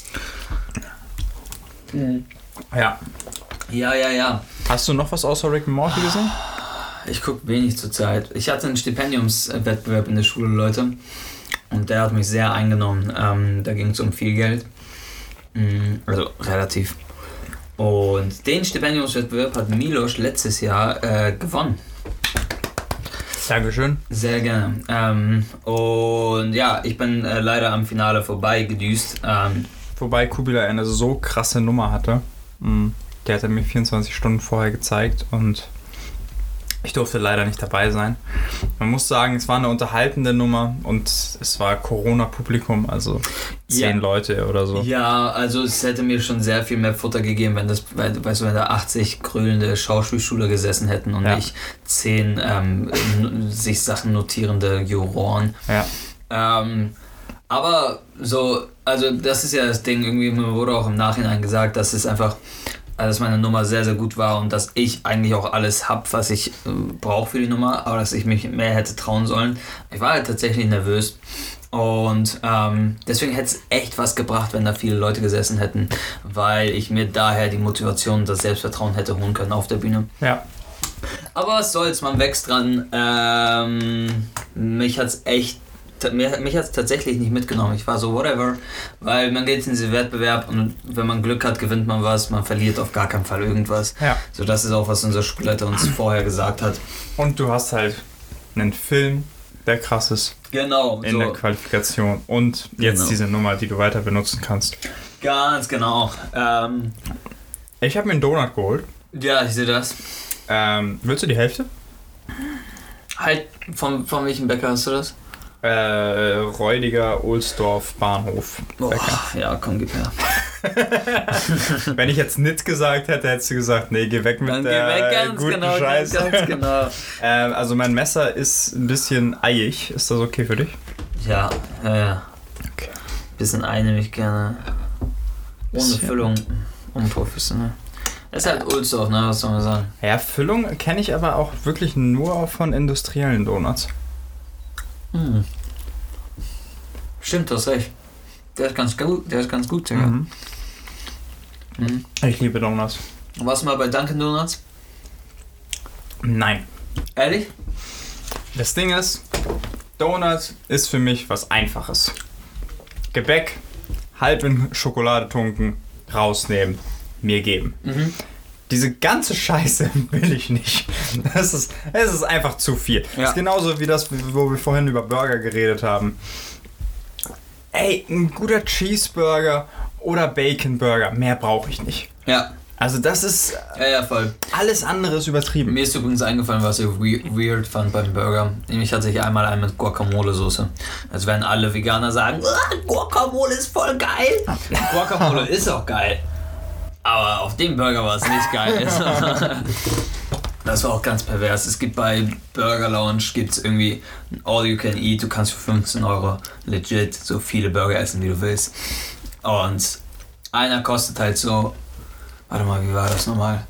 Ja. Ja, ja, ja. Hast du noch was außer Rick and Morty gesehen? Ich gucke wenig zur Zeit. Ich hatte einen Stipendiumswettbewerb in der Schule, Leute. Und der hat mich sehr eingenommen. Ähm, da ging es um viel Geld. Mm, Also relativ. Und den Stipendiumswettbewerb hat Milos letztes Jahr äh, gewonnen. Dankeschön. Sehr gerne. Ähm, und ja, ich bin äh, leider am Finale vorbei gedüst. Ähm, Wobei Kubilai eine so krasse Nummer hatte. Mm, Der hat er mir 24 Stunden vorher gezeigt und ich durfte leider nicht dabei sein. Man muss sagen, es war eine unterhaltende Nummer und es war Corona-Publikum, also zehn Ja. Leute oder so. Ja, also es hätte mir schon sehr viel mehr Futter gegeben, wenn das, we- weißt du, wenn da 80 grölende Schauspielschüler gesessen hätten und Ja. nicht 10 ähm, sich Sachen notierende Juroren. Ja. Ähm, aber so, also das ist ja das Ding, irgendwie mir wurde auch im Nachhinein gesagt, dass es einfach, also dass meine Nummer sehr, sehr gut war und dass ich eigentlich auch alles hab, was ich äh, brauche für die Nummer, aber dass ich mich mehr hätte trauen sollen. Ich war halt tatsächlich nervös und ähm, deswegen hätte es echt was gebracht, wenn da viele Leute gesessen hätten, weil ich mir daher die Motivation und das Selbstvertrauen hätte holen können auf der Bühne. Ja. Aber was soll's, man wächst dran. Ähm, mich hat's echt, mich hat's tatsächlich nicht mitgenommen. Ich war so, whatever, weil man geht in diesen Wettbewerb und wenn man Glück hat, gewinnt man was, man verliert auf gar keinen Fall irgendwas. Ja. So, das ist auch, was unser Schulleiter uns vorher gesagt hat. Und du hast halt einen Film, der krass ist Genau, in der so, Qualifikation und jetzt Genau. diese Nummer, die du weiter benutzen kannst. ganz genau. Ähm, Ich habe mir einen Donut geholt. ja, ich sehe das. Ähm, willst du die Hälfte? Halt, von, von welchem Bäcker hast du das? Äh, Räudiger Ohlsdorf Bahnhof. Bäcker. ja, komm, gib her. Wenn ich jetzt nicht gesagt hätte, hättest du gesagt, nee, geh weg mit Dann geh der weg, ganz guten genau, Scheiße. ganz genau. Ähm, also mein Messer ist ein bisschen eiig. Ist das okay für dich? Ja, ja, ja. Okay. Bisschen Ei nehme ich gerne. Ohne. Füllung. Unprofessionell. Ist halt Ulsdorf, ne? Was soll man sagen? Ja, Füllung kenne ich aber auch wirklich nur von industriellen Donuts. Hm. Stimmt, du hast recht. Der ist ganz gut, der ist ganz gut, Digga. Mhm. Mhm. Ich liebe Donuts. Warst du mal bei Dunkin' Donuts? Nein. Ehrlich? Das Ding ist, Donut ist für mich was Einfaches. Gebäck, halb in Schokolade tunken, rausnehmen, mir geben. Mhm. Diese ganze Scheiße will ich nicht. Das ist, es ist einfach zu viel. Ja. Das ist genauso wie das, wo wir vorhin über Burger geredet haben. Ey, ein guter Cheeseburger oder Bacon Burger, mehr brauche ich nicht. Ja, Also das ist ja, ja, voll. alles andere ist übertrieben. Mir ist übrigens eingefallen, was ich we weird fand beim Burger. Nämlich hatte ich einmal einen mit Guacamole-Soße. Als werden alle Veganer sagen, "Ah, Guacamole ist voll geil. Guacamole ist auch geil. Aber auf dem Burger war es nicht geil. Das war auch ganz pervers. Es gibt bei Burger Lounge gibt's irgendwie All You Can Eat. Du kannst für 15 Euro legit so viele Burger essen, wie du willst. Und einer kostet halt so, warte mal, wie war das nochmal?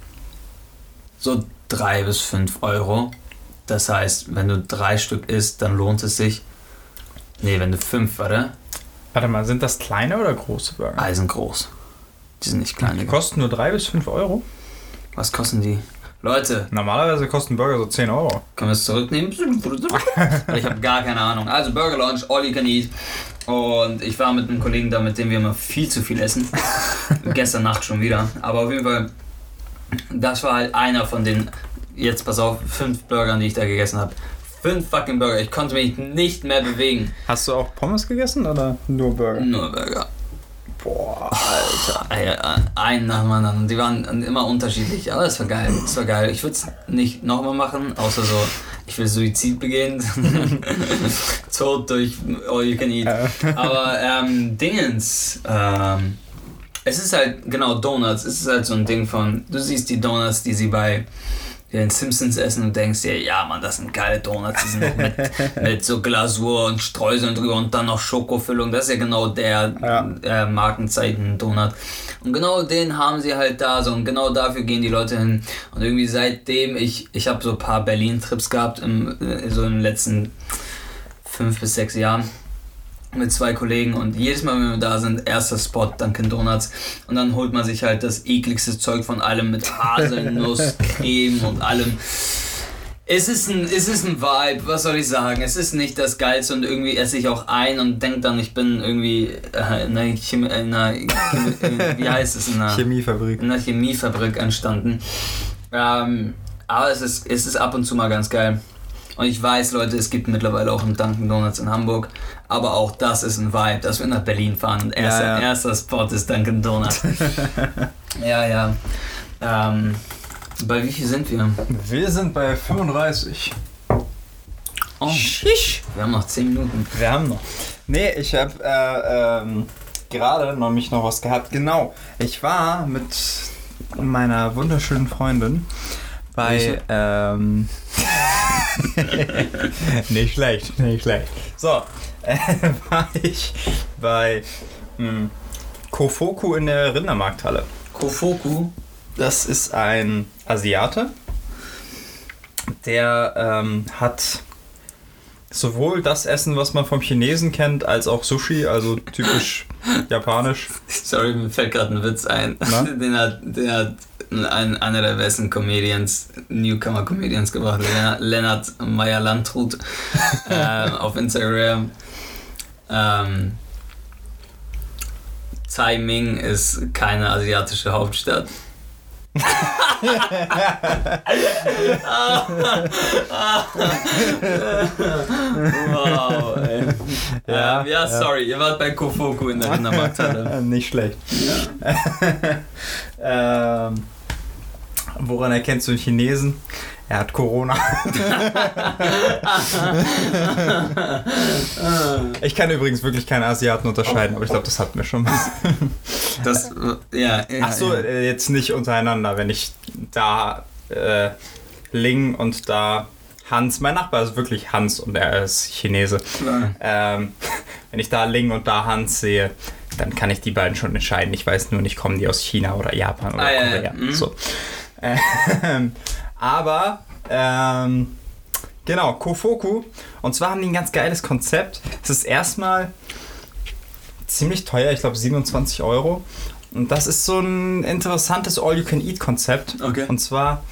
So 3 bis 5 Euro. Das heißt, wenn du drei Stück isst, dann lohnt es sich. Nee, wenn du fünf, warte. Warte mal, sind das kleine oder große Burger? Eisen groß. Die sind nicht klein. Die kosten nur 3 bis 5 Euro. Was kosten die? Leute, Normalerweise kosten Burger so 10 Euro. können wir es zurücknehmen? ich habe gar keine Ahnung. Also Burger Lounge, all you can eat. Und ich war mit einem Kollegen da, mit dem wir immer viel zu viel essen. Gestern Nacht schon wieder. Aber auf jeden Fall, das war halt einer von den, jetzt pass auf, fünf Burgern, die ich da gegessen habe. Fünf fucking Burger. Ich konnte mich nicht mehr bewegen. Hast du auch Pommes gegessen oder nur Burger? Nur Burger. Boah, Alter. Alter. Ein nach dem anderen. Und die waren immer unterschiedlich. Aber es war geil. Es war geil. Ich würde es nicht nochmal machen, außer so, ich will Suizid begehen. Tod durch All You Can Eat. Aber ähm, Dingens. Ähm, es ist halt, genau, Donuts. Es ist halt so ein Ding von, du siehst die Donuts, die sie bei den Simpsons essen und denkst dir, ja Mann, das sind geile Donuts, die sind noch mit, mit so Glasur und Streuseln drüber und dann noch Schokofüllung. Das ist ja genau der Ja. äh, Markenzeichen-Donut. Und genau den haben sie halt da so und genau dafür gehen die Leute hin. Und irgendwie seitdem ich, ich habe so ein paar Berlin-Trips gehabt, im, äh, so in den letzten fünf bis sechs Jahren mit zwei Kollegen und jedes Mal, wenn wir da sind, erster Spot Dunkin' Donuts und dann holt man sich halt das ekligste Zeug von allem mit Haselnuss, Creme und allem. Es ist, ein, es ist ein Vibe, was soll ich sagen? Es ist nicht das Geilste und irgendwie esse ich auch ein und denke dann, ich bin irgendwie äh, in einer, Chemie, in einer Chemie, wie heißt es, in einer, Chemiefabrik. in einer Chemiefabrik entstanden. Ähm, aber es ist, es ist ab und zu mal ganz geil. Und ich weiß, Leute, es gibt mittlerweile auch einen Dunkin' Donuts in Hamburg. Aber auch das ist ein Vibe, dass wir nach Berlin fahren und erster, Ja, ja. erster Spot ist Dunkin' Donuts. ja, ja. Ähm, bei wie viel sind wir? Wir sind bei 35. Oh, Schisch. wir haben noch 10 Minuten. Wir haben noch. Nee, ich habe äh, ähm, gerade noch mich noch was gehabt. Genau. Ich war mit meiner wunderschönen Freundin bei. Ähm, nicht schlecht, nicht schlecht. So, äh, war ich bei mh, Kofoku in der Rindermarkthalle. Kofoku. Das ist ein Asiate, der ähm, hat sowohl das Essen, was man vom Chinesen kennt, als auch Sushi, also typisch japanisch. Sorry, mir fällt gerade ein Witz ein. Na? Den hat, den hat ein, einer der besten Comedians, Newcomer-Comedians gebracht, Lennart, Lennart Meyer-Landrut ähm, auf Instagram. Ähm, Tsai Ming ist keine asiatische Hauptstadt. wow, ey. Ja, ähm, ja, ja. sorry, ihr wart bei Kofoku in der Rindermarkthalle. Nicht schlecht. ähm, woran erkennst du einen Chinesen? Er hat Corona. ich kann übrigens wirklich keine Asiaten unterscheiden, aber ich glaube, das hatten wir schon mal. Das, äh, ja. ja Ach so, ja. äh, jetzt nicht untereinander, wenn ich da äh, Ling und da Hans, mein Nachbar ist wirklich Hans und er ist Chinese. Ähm, wenn ich da Ling und da Hans sehe, dann kann ich die beiden schon entscheiden. Ich weiß nur nicht, kommen die aus China oder Japan oder Ah, ja, ja. Korea. Mhm. So. Ähm, aber, ähm, genau, Kofoku. Und zwar haben die ein ganz geiles Konzept. Es ist erstmal ziemlich teuer, ich glaube 27 Euro. Und das ist so ein interessantes All-You-Can-Eat-Konzept. Okay. Und zwar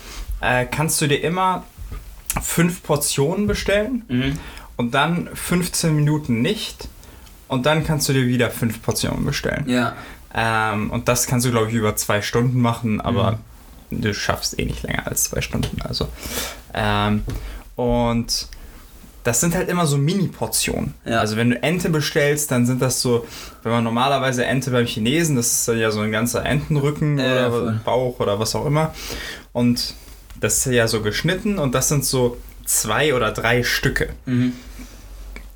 äh, kannst du dir immer fünf Portionen bestellen Mhm. und dann 15 Minuten nicht. Und dann kannst du dir wieder fünf Portionen bestellen. Ja. Ähm, und das kannst du, glaube ich, über zwei Stunden machen, aber du schaffst eh nicht länger als zwei Stunden. Also. Ähm, und das sind halt immer so Mini-Portionen. Ja. Also wenn du Ente bestellst, dann sind das so, wenn man normalerweise Ente beim Chinesen, das ist dann ja so ein ganzer Entenrücken Ja, oder voll. Bauch oder was auch immer. Und das ist ja so geschnitten und das sind so zwei oder drei Stücke. Mhm.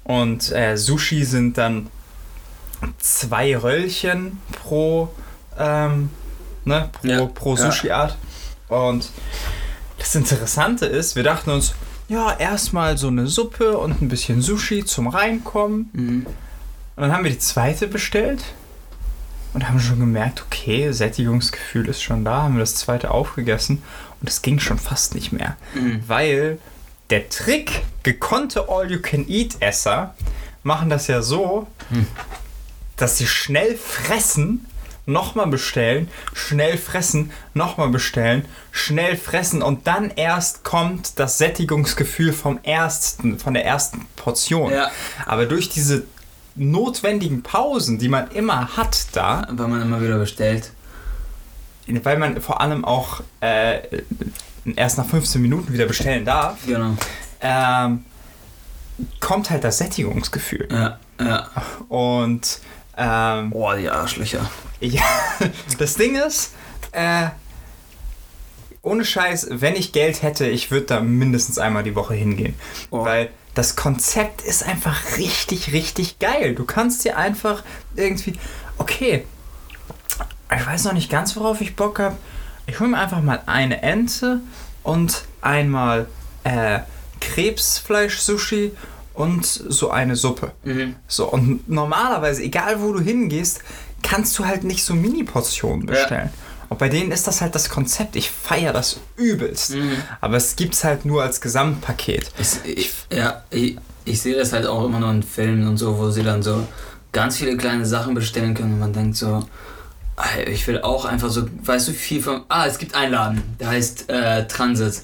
Und äh, Sushi sind dann zwei Röllchen pro, ähm, ne, pro, Ja, pro. Sushi-Art. Und das Interessante ist, wir dachten uns, ja, erstmal so eine Suppe und ein bisschen Sushi zum Reinkommen. Mhm. Und dann haben wir die zweite bestellt und haben schon gemerkt, okay, Sättigungsgefühl ist schon da, haben wir das zweite aufgegessen und es ging schon fast nicht mehr. Mhm. Weil der Trick, gekonnte All-You-Can-Eat-Esser machen das ja so, Hm. dass sie schnell fressen, nochmal bestellen, schnell fressen, nochmal bestellen, schnell fressen und dann erst kommt das Sättigungsgefühl vom ersten, von der ersten Portion. Ja. Aber durch diese notwendigen Pausen, die man immer hat da, Weil man immer wieder bestellt. weil man vor allem auch äh, erst nach 15 Minuten wieder bestellen darf, Genau. ähm, kommt halt das Sättigungsgefühl. Ja, ja. Und ähm, Boah, die Arschlöcher. Ja, das Ding ist, äh, ohne Scheiß, wenn ich Geld hätte, ich würde da mindestens einmal die Woche hingehen. Oh. Weil das Konzept ist einfach richtig, richtig geil. Du kannst dir einfach irgendwie, okay, ich weiß noch nicht ganz, worauf ich Bock habe. Ich hole mir einfach mal eine Ente und einmal äh, Krebsfleisch-Sushi und so eine Suppe. Mhm. So, und normalerweise, egal wo du hingehst, kannst du halt nicht so Mini-Portionen bestellen. Und bei denen ist das halt das Konzept. Ich feiere das übelst. Mhm. Aber es gibt's halt nur als Gesamtpaket. Ich, ich, ja, ich, ich sehe das halt auch immer nur in Filmen und so, wo sie dann so ganz viele kleine Sachen bestellen können und man denkt so, ich will auch einfach so, weißt du, viel von. Ah, es gibt einen Laden, der heißt äh, Transit.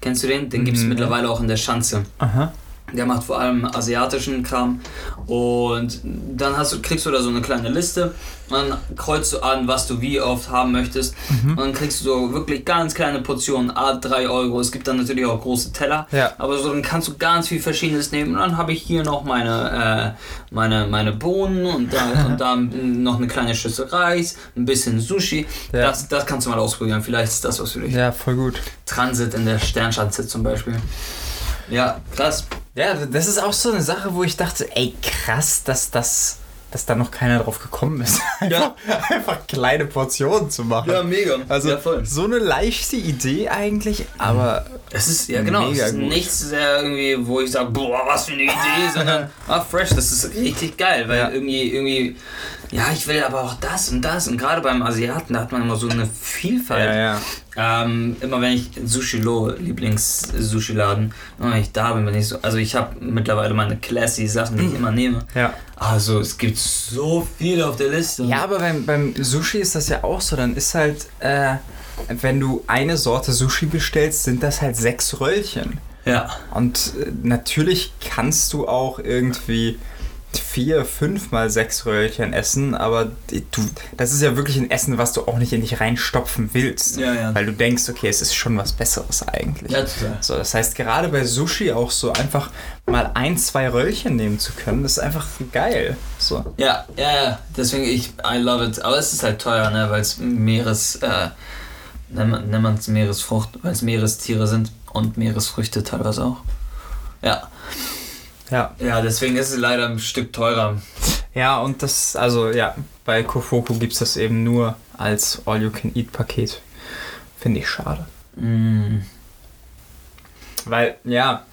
Kennst du den? Den gibt es Mhm. mittlerweile auch in der Schanze. Aha. Der macht vor allem asiatischen Kram. Und dann hast du, kriegst du da so eine kleine Liste. Dann kreuzt du an, was du wie oft haben möchtest. Mhm. Und dann kriegst du so wirklich ganz kleine Portionen, a 3 Euro. Es gibt dann natürlich auch große Teller. Ja. Aber so dann kannst du ganz viel Verschiedenes nehmen. Und dann habe ich hier noch meine, äh, meine, meine Bohnen und da, und da noch eine kleine Schüssel Reis, ein bisschen Sushi. Ja. Das, das kannst du mal ausprobieren. Vielleicht ist das was für dich. Ja, voll gut. Transit in der Sternschanze zum Beispiel. Ja, krass. Ja, das ist auch so eine Sache, wo ich dachte, ey, krass, dass das. Dass da noch keiner drauf gekommen ist. Ja. Einfach, einfach kleine Portionen zu machen. mega. Also ja, voll. so eine leichte Idee eigentlich, aber Es ist, ja genau, Mega es ist gut. nichts sehr irgendwie, wo ich sage, boah, was für eine Idee, sondern, ah, fresh, das ist richtig geil, weil Ja. irgendwie, irgendwie, ja, ich will aber auch das und das und gerade beim Asiaten, da hat man immer so eine Vielfalt. ja, ja. Ähm, immer wenn ich Sushilo, Lieblings-Sushi-Laden, wenn ich da bin, bin ich so, also ich habe mittlerweile meine classy Sachen, die ich immer nehme. Ja. Also es gibt so viel auf der Liste. Ja, aber beim, beim Sushi ist das ja auch so. Dann ist halt, äh, wenn du eine Sorte Sushi bestellst, sind das halt sechs Röllchen. Ja. Und äh, natürlich kannst du auch irgendwie vier, fünf mal sechs Röllchen essen, aber du, das ist ja wirklich ein Essen, was du auch nicht in dich reinstopfen willst. Ja, ja. Weil du denkst, okay, es ist schon was Besseres eigentlich. Ja. So, das heißt, gerade bei Sushi auch so einfach mal ein, zwei Röllchen nehmen zu können, ist einfach geil. So. Ja, ja, ja, deswegen ich, I love it. Aber es ist halt teuer, ne, weil es Meeres, äh, nennt man es Meeresfrucht, weil es Meerestiere sind und Meeresfrüchte teilweise auch. Ja, Ja. ja, deswegen ist es leider ein Stück teurer. Ja, und das, also ja, bei Kofoku gibt es das eben nur als All-You-Can-Eat-Paket. Finde ich schade. Mm. Weil, ja,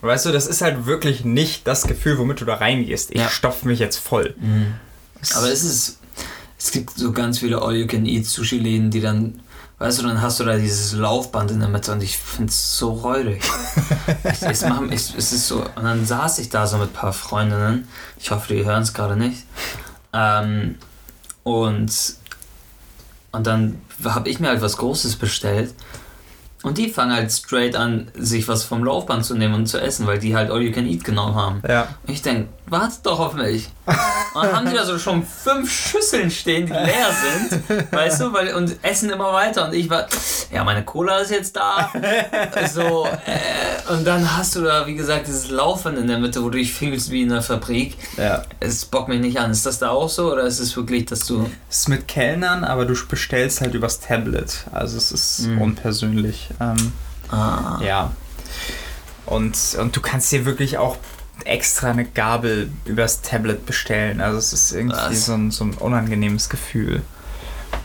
weißt du, das ist halt wirklich nicht das Gefühl, womit du da reingehst. Ich Ja. stopf mich jetzt voll. Mm. Aber es ist, es gibt so ganz viele All-You-Can-Eat-Sushi-Läden, die dann, weißt du, dann hast du da dieses Laufband in der Mitte und ich finde es so räudig. ich, ich, es ist so, und dann saß ich da so mit ein paar Freundinnen, ich hoffe, die hören es gerade nicht, ähm, und, und dann habe ich mir halt was Großes bestellt und die fangen halt straight an, sich was vom Laufband zu nehmen und zu essen, weil die halt All-You-Can-Eat genommen haben. Ja. Und ich denke, wartet doch auf mich. Und dann haben die da so schon fünf Schüsseln stehen, die leer sind, weißt du, weil, und essen immer weiter. Und ich war, ja, meine Cola ist jetzt da. So, äh, und dann hast du da, wie gesagt, dieses Laufen in der Mitte, wo du dich fühlst wie in einer Fabrik. Ja. Es bockt mich nicht an. Ist das da auch so oder ist es wirklich, dass du. Es ist mit Kellnern, aber du bestellst halt übers Tablet. Also es ist Mhm. unpersönlich. Ähm, Ah, Ja. Und, und du kannst dir wirklich auch extra eine Gabel übers Tablet bestellen. Also es ist irgendwie so ein, so ein unangenehmes Gefühl.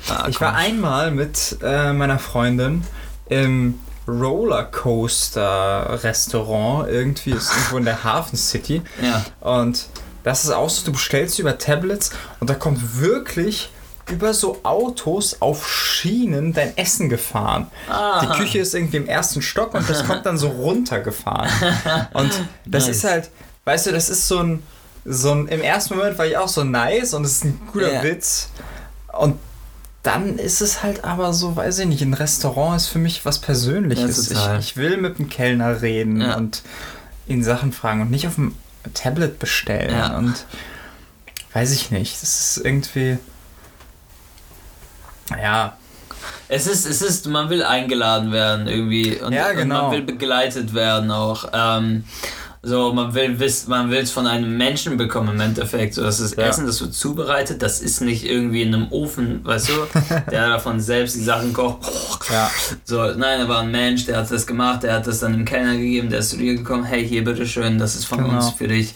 ah, ich war einmal mit äh, meiner Freundin im Rollercoaster-Restaurant. Irgendwie ist irgendwo in der Hafen City. Ja. Und das ist auch so, du bestellst über Tablets und da kommt wirklich über so Autos auf Schienen dein Essen gefahren. Ah. Die Küche ist irgendwie im ersten Stock und das kommt dann so runtergefahren. Und das Nice. ist halt, weißt du, das ist so ein, so ein, im ersten Moment war ich auch so nice und es ist ein guter Ja. Witz. Und dann ist es halt aber so, weiß ich nicht, ein Restaurant ist für mich was Persönliches. Ja, ich, ich will mit dem Kellner reden Ja. und ihn Sachen fragen und nicht auf dem Tablet bestellen. Ja. Und weiß ich nicht. Das ist irgendwie. Ja, Es ist, es ist, man will eingeladen werden irgendwie und, Ja, und genau. man will begleitet werden auch. Ähm, so, man will wissen, man will es von einem Menschen bekommen im Endeffekt. So, das ist Ja. Essen, das wird zubereitet, das ist nicht irgendwie in einem Ofen, weißt du, der davon selbst die Sachen kocht. ja. So, nein, er war ein Mensch, der hat das gemacht, der hat das dann dem Kellner gegeben, der ist zu dir gekommen, hey, hier, bitteschön, das ist von Genau. uns für dich.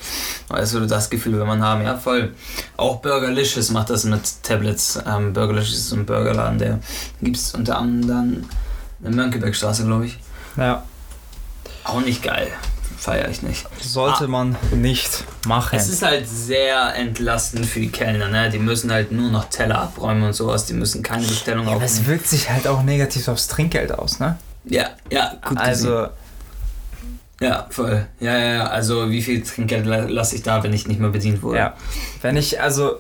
Weißt du, das Gefühl will man haben, ja, voll. Auch Burgerlicious macht das mit Tablets. Ähm, Burgerlicious ist ein Burgerladen, der gibt es unter anderem in der Mönckebergstraße, glaube ich. Ja. Auch nicht geil, feiere ich nicht. Sollte Ah. man nicht machen. Es ist halt sehr entlastend für die Kellner, ne? Die müssen halt nur noch Teller abräumen und sowas, die müssen keine Bestellung ja, aber es aufnehmen. wirkt sich halt auch negativ aufs Trinkgeld aus, ne? Ja, ja, gut gesehen. also, Ja, voll. Ja, ja, ja. Also wie viel Trinkgeld la- lasse ich da, wenn ich nicht mehr bedient wurde? ja. Wenn ich, also.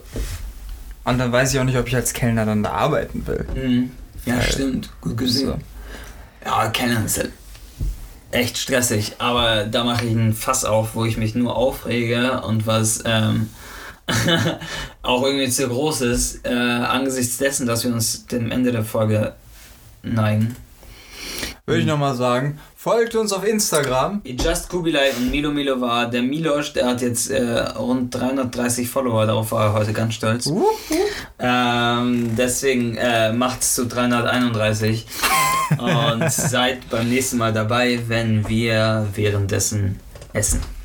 Und dann weiß ich auch nicht, ob ich als Kellner dann da arbeiten will. Mhm. Ja, Weil- stimmt. Gut gesehen. So. Ja, Kellner ist halt echt stressig. Aber da mache ich ein Fass auf, wo ich mich nur aufrege und was ähm, auch irgendwie zu groß ist, äh, angesichts dessen, dass wir uns dem Ende der Folge neigen. Würde ich nochmal sagen, folgt uns auf Instagram. Just Kubilai und Milo Milo war der Milosch, der hat jetzt äh, rund 330 Follower, darauf war er heute ganz stolz. Uh, Ähm, deswegen äh, macht es zu 331 und seid beim nächsten Mal dabei, wenn wir währenddessen essen.